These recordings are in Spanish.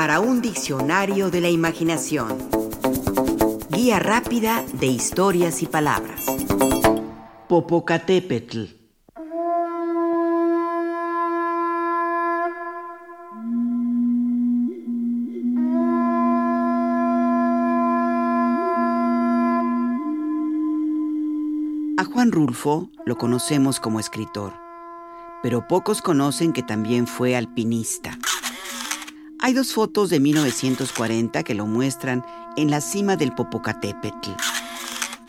para un diccionario de la imaginación. Guía rápida de historias y palabras. Popocatépetl. A Juan Rulfo lo conocemos como escritor, pero pocos conocen que también fue alpinista. Hay dos fotos de 1940 que lo muestran en la cima del Popocatépetl.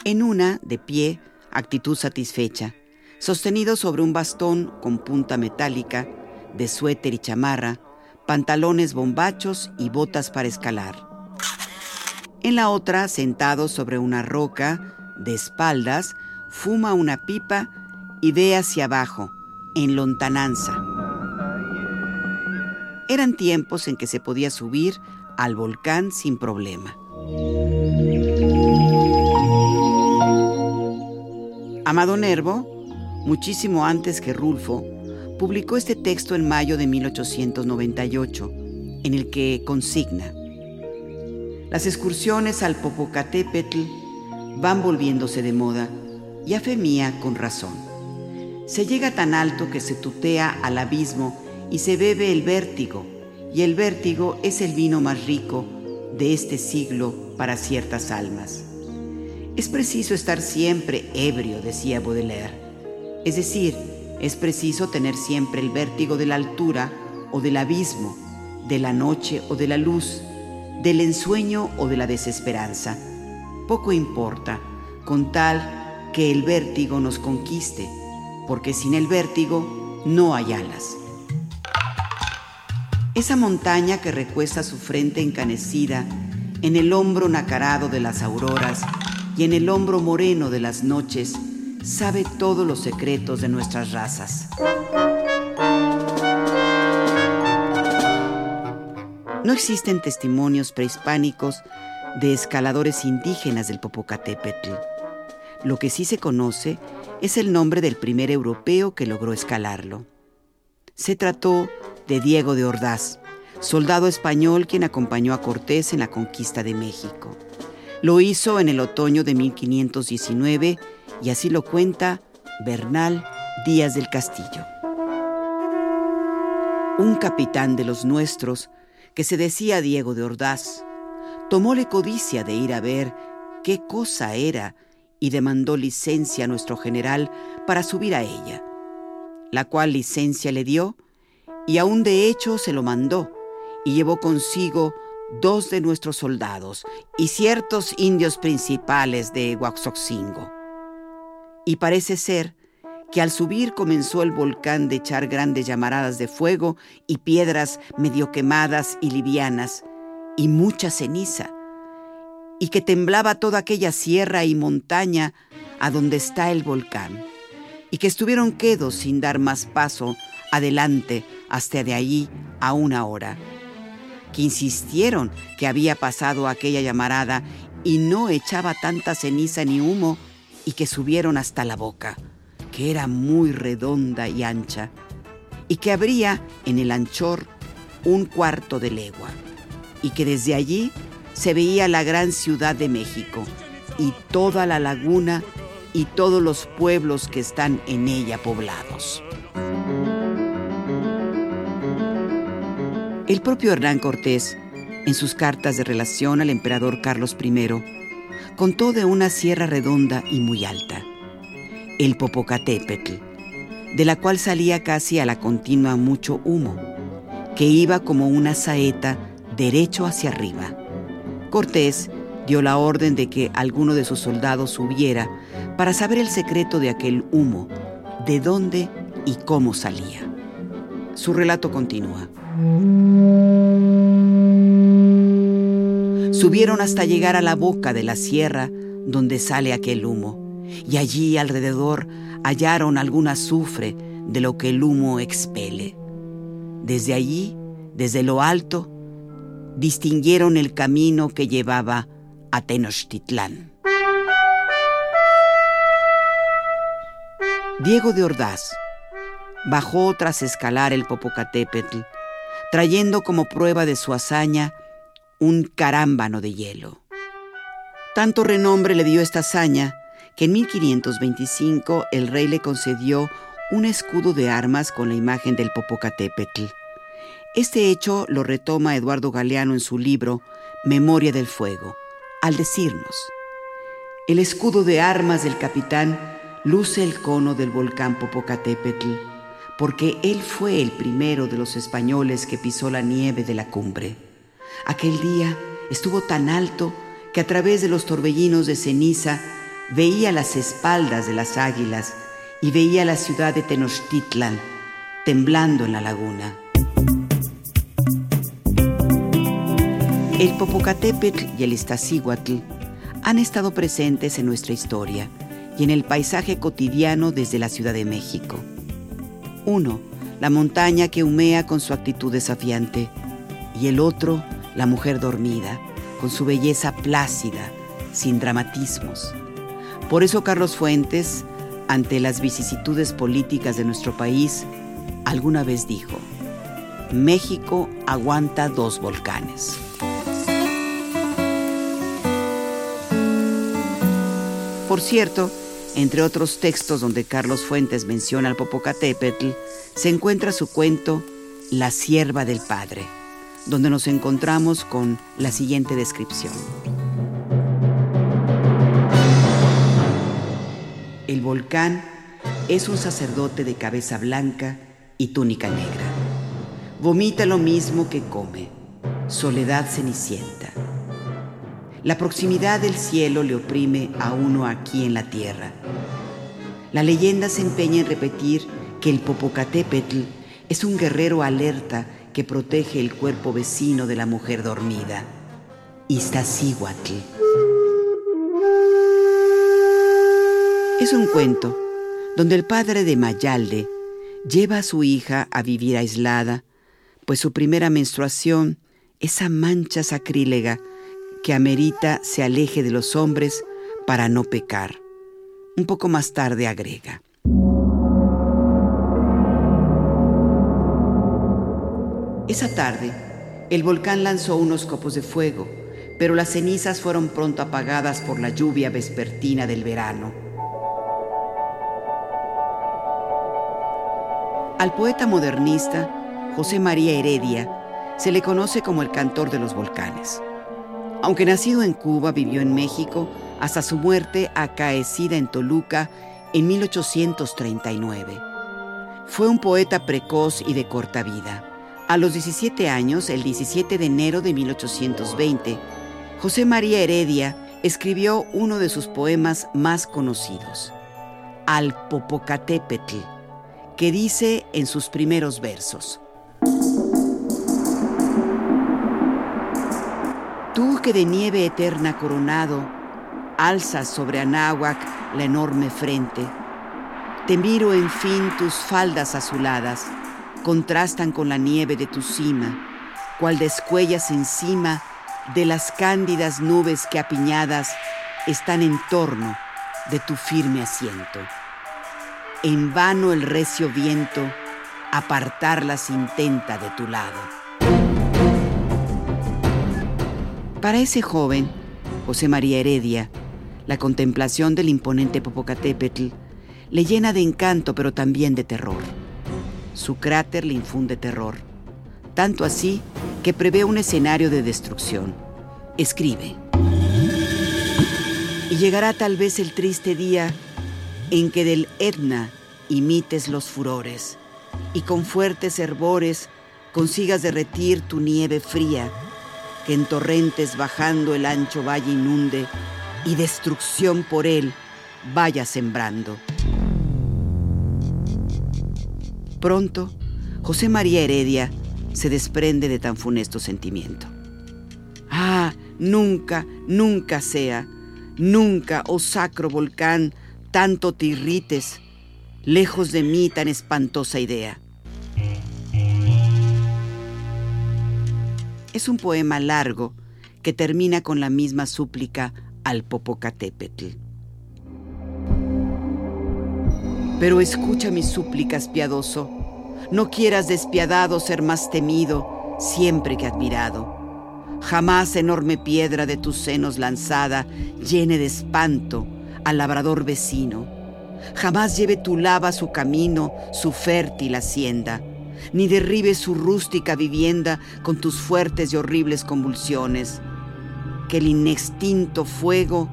En una, de pie, actitud satisfecha, sostenido sobre un bastón con punta metálica, de suéter y chamarra, pantalones bombachos y botas para escalar. En la otra, sentado sobre una roca, de espaldas, fuma una pipa y ve hacia abajo, en lontananza. Eran tiempos en que se podía subir al volcán sin problema. Amado Nervo, muchísimo antes que Rulfo, publicó este texto en mayo de 1898, en el que consigna: Las excursiones al Popocatépetl van volviéndose de moda, y a fe mía con razón. Se llega tan alto que se tutea al abismo y se bebe el vértigo, y el vértigo es el vino más rico de este siglo para ciertas almas. Es preciso estar siempre ebrio, decía Baudelaire. Es decir, es preciso tener siempre el vértigo de la altura o del abismo, de la noche o de la luz, del ensueño o de la desesperanza. Poco importa, con tal que el vértigo nos conquiste, porque sin el vértigo no hay alas. Esa montaña que recuesta su frente encanecida en el hombro nacarado de las auroras y en el hombro moreno de las noches, sabe todos los secretos de nuestras razas. No existen testimonios prehispánicos de escaladores indígenas del Popocatépetl. Lo que sí se conoce es el nombre del primer europeo que logró escalarlo. Se trató de Diego de Ordaz, soldado español quien acompañó a Cortés en la conquista de México. Lo hizo en el otoño de 1519 y así lo cuenta Bernal Díaz del Castillo. Un capitán de los nuestros, que se decía Diego de Ordaz, tomóle codicia de ir a ver qué cosa era y demandó licencia a nuestro general para subir a ella, la cual licencia le dio y aún de hecho se lo mandó, y llevó consigo dos de nuestros soldados y ciertos indios principales de Huaxoxingo. Y parece ser que al subir comenzó el volcán de echar grandes llamaradas de fuego y piedras medio quemadas y livianas, y mucha ceniza, y que temblaba toda aquella sierra y montaña a donde está el volcán, y que estuvieron quedos sin dar más paso adelante hasta de allí a una hora, que insistieron que había pasado aquella llamarada y no echaba tanta ceniza ni humo y que subieron hasta la boca, que era muy redonda y ancha, y que habría en el anchor un cuarto de legua, y que desde allí se veía la gran ciudad de México y toda la laguna y todos los pueblos que están en ella poblados. El propio Hernán Cortés, en sus cartas de relación al emperador Carlos I, contó de una sierra redonda y muy alta, el Popocatépetl, de la cual salía casi a la continua mucho humo, que iba como una saeta derecho hacia arriba. Cortés dio la orden de que alguno de sus soldados subiera para saber el secreto de aquel humo, de dónde y cómo salía. Su relato continúa. Subieron hasta llegar a la boca de la sierra donde sale aquel humo, y allí alrededor hallaron algún azufre de lo que el humo expele. Desde allí, desde lo alto, distinguieron el camino que llevaba a Tenochtitlán. Diego de Ordaz bajó tras escalar el Popocatépetl trayendo como prueba de su hazaña un carámbano de hielo. Tanto renombre le dio esta hazaña que en 1525 el rey le concedió un escudo de armas con la imagen del Popocatépetl. Este hecho lo retoma Eduardo Galeano en su libro Memoria del Fuego, al decirnos, el escudo de armas del capitán luce el cono del volcán Popocatépetl, porque él fue el primero de los españoles que pisó la nieve de la cumbre. Aquel día estuvo tan alto que a través de los torbellinos de ceniza veía las espaldas de las águilas y veía la ciudad de Tenochtitlan temblando en la laguna. El Popocatépetl y el Iztaccíhuatl han estado presentes en nuestra historia y en el paisaje cotidiano desde la Ciudad de México. Uno, la montaña que humea con su actitud desafiante, y el otro, la mujer dormida, con su belleza plácida, sin dramatismos. Por eso Carlos Fuentes, ante las vicisitudes políticas de nuestro país, alguna vez dijo, México aguanta dos volcanes. Por cierto, entre otros textos donde Carlos Fuentes menciona al Popocatépetl, se encuentra su cuento La sierva del padre, donde nos encontramos con la siguiente descripción. El volcán es un sacerdote de cabeza blanca y túnica negra. Vomita lo mismo que come, soledad cenicienta. La proximidad del cielo le oprime a uno aquí en la tierra. La leyenda se empeña en repetir que el Popocatépetl es un guerrero alerta que protege el cuerpo vecino de la mujer dormida, Iztaccíhuatl. Es un cuento donde el padre de Mayalde lleva a su hija a vivir aislada, pues su primera menstruación, esa mancha sacrílega, que amerita se aleje de los hombres para no pecar. Un poco más tarde agrega. Esa tarde, el volcán lanzó unos copos de fuego, pero las cenizas fueron pronto apagadas por la lluvia vespertina del verano. Al poeta modernista José María Heredia se le conoce como el cantor de los volcanes. Aunque nacido en Cuba, vivió en México hasta su muerte acaecida en Toluca en 1839. Fue un poeta precoz y de corta vida. A los 17 años, el 17 de enero de 1820, José María Heredia escribió uno de sus poemas más conocidos, Al Popocatépetl, que dice en sus primeros versos, Tú que de nieve eterna coronado, alzas sobre Anáhuac la enorme frente. Te miro en fin tus faldas azuladas, contrastan con la nieve de tu cima, cual descuellas encima de las cándidas nubes que apiñadas están en torno de tu firme asiento. En vano el recio viento apartarlas intenta de tu lado. Para ese joven, José María Heredia, la contemplación del imponente Popocatépetl le llena de encanto pero también de terror. Su cráter le infunde terror, tanto así que prevé un escenario de destrucción. Escribe. Y llegará tal vez el triste día en que del Etna imites los furores y con fuertes hervores consigas derretir tu nieve fría que en torrentes bajando el ancho valle inunde y destrucción por él vaya sembrando. Pronto, José María Heredia se desprende de tan funesto sentimiento. Ah, nunca, nunca sea, nunca, oh sacro volcán, tanto te irrites, lejos de mí tan espantosa idea. Es un poema largo que termina con la misma súplica al Popocatépetl. Pero escucha mis súplicas, piadoso, No quieras despiadado ser más temido siempre que admirado. Jamás enorme piedra de tus senos lanzada llene de espanto al labrador vecino. Jamás lleve tu lava su camino, su fértil hacienda, ni derribe su rústica vivienda con tus fuertes y horribles convulsiones. Que el inextinto fuego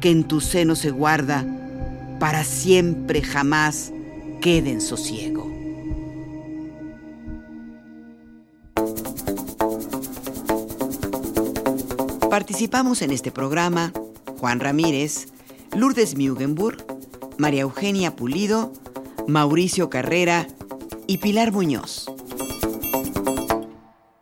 que en tu seno se guarda, para siempre jamás quede en sosiego. Participamos en este programa Juan Ramírez, Lourdes Mugenburg, María Eugenia Pulido, Mauricio Carrera y Pilar Muñoz.